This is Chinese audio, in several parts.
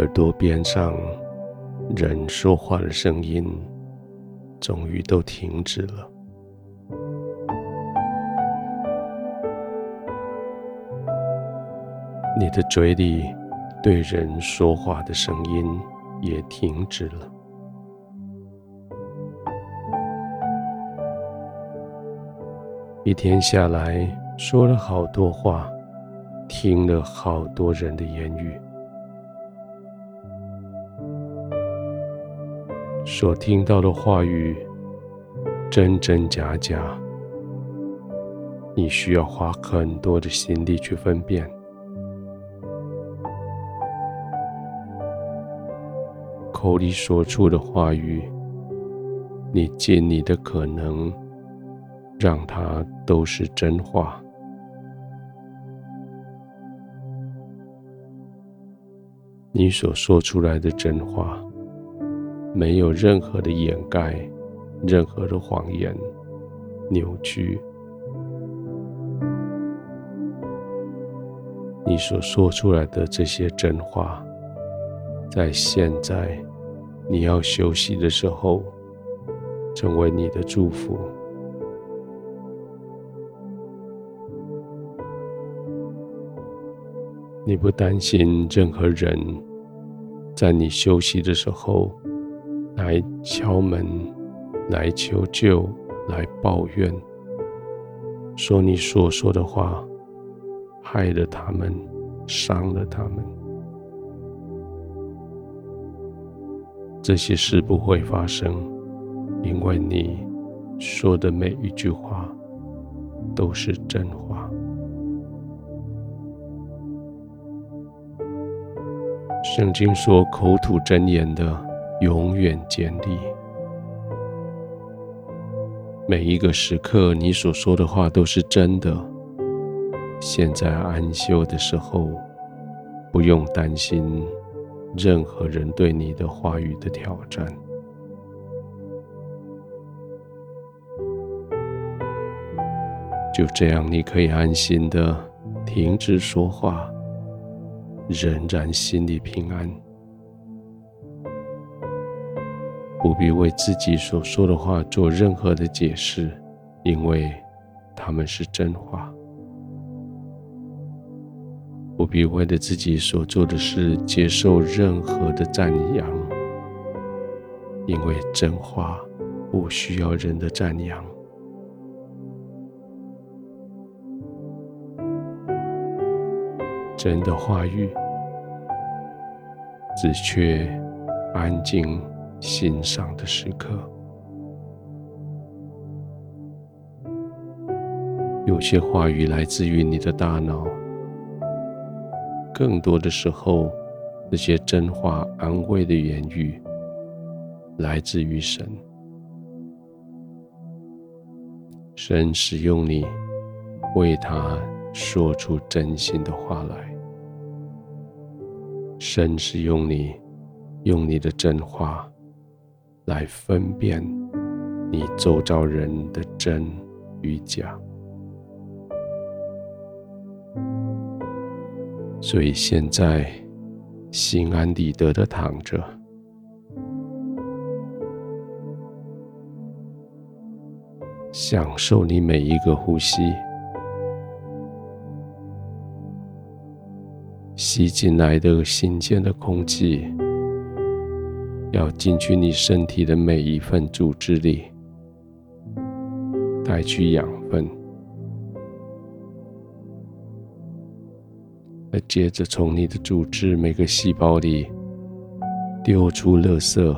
耳朵边上人说话的声音，终于都停止了。你的嘴里对人说话的声音也停止了。一天下来，说了好多话，听了好多人的言语，所听到的话语真真假假，你需要花很多的心力去分辨。口里说出的话语，你尽你的可能。让它都是真话。你所说出来的真话，没有任何的掩盖，任何的谎言、扭曲。你所说出来的这些真话，在现在你要休息的时候，成为你的祝福。你不担心任何人在你休息的时候来敲门、来求救、来抱怨，说你所说的话害了他们、伤了他们。这些事不会发生，因为你说的每一句话都是真话。圣经说：“口吐真言的，永远坚立。每一个时刻，你所说的话都是真的。现在安休的时候，不用担心任何人对你的话语的挑战。就这样，你可以安心的停止说话。”仍然心里平安，不必为自己所说的话做任何的解释，因为他们是真话；不必为了自己所做的事接受任何的赞扬，因为真话不需要人的赞扬。真的话语，只缺安静欣赏的时刻。有些话语来自于你的大脑，更多的时候，这些真话安慰的言语来自于神。神使用你，为他说出真心的话来。神使用你，用你的真话来分辨你周遭人的真与假，所以现在心安理得的躺着，享受你每一个呼吸。吸进来的新鲜的空气，要进去你身体的每一份组织里，带去养分，而接着从你的组织每个细胞里丢出垃圾，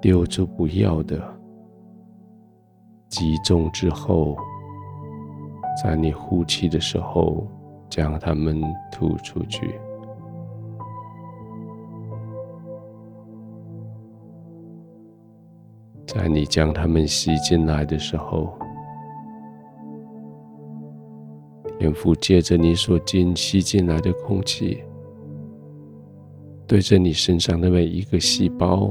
丢出不要的，集中之后，在你呼气的时候。将它们吐出去。在你将它们吸进来的时候，天父借着你所进吸进来的空气，对着你身上的每一个细胞、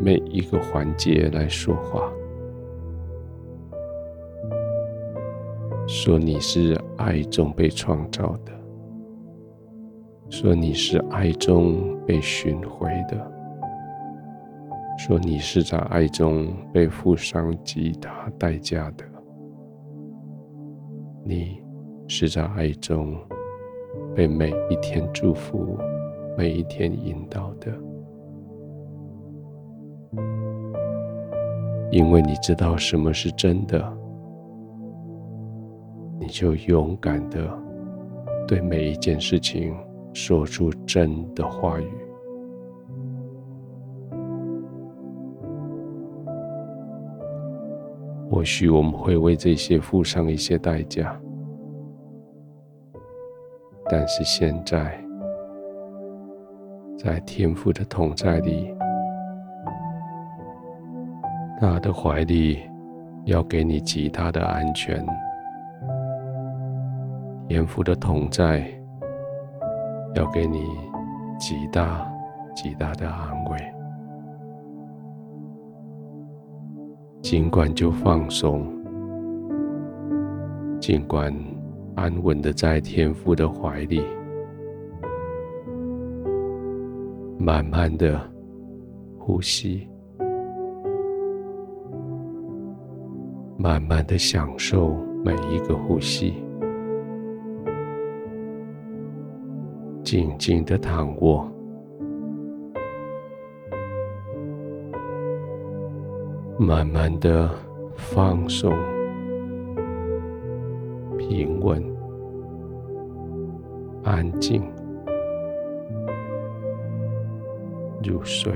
每一个环节来说话。说你是爱中被创造的，说你是爱中被寻回的，说你是在爱中被付上极大代价的，你是在爱中被每一天祝福、每一天引导的，因为你知道什么是真的。你就勇敢的对每一件事情说出真的话语。或许我们会为这些付上一些代价，但是现在在天父的同在里，他的怀里要给你极大的安全。天父的同在，要给你极大极大的安慰。尽管就放松，尽管安稳的在天父的怀里，慢慢的呼吸，慢慢的享受每一个呼吸。静静的躺卧，慢慢的放松，平稳，安静，入睡。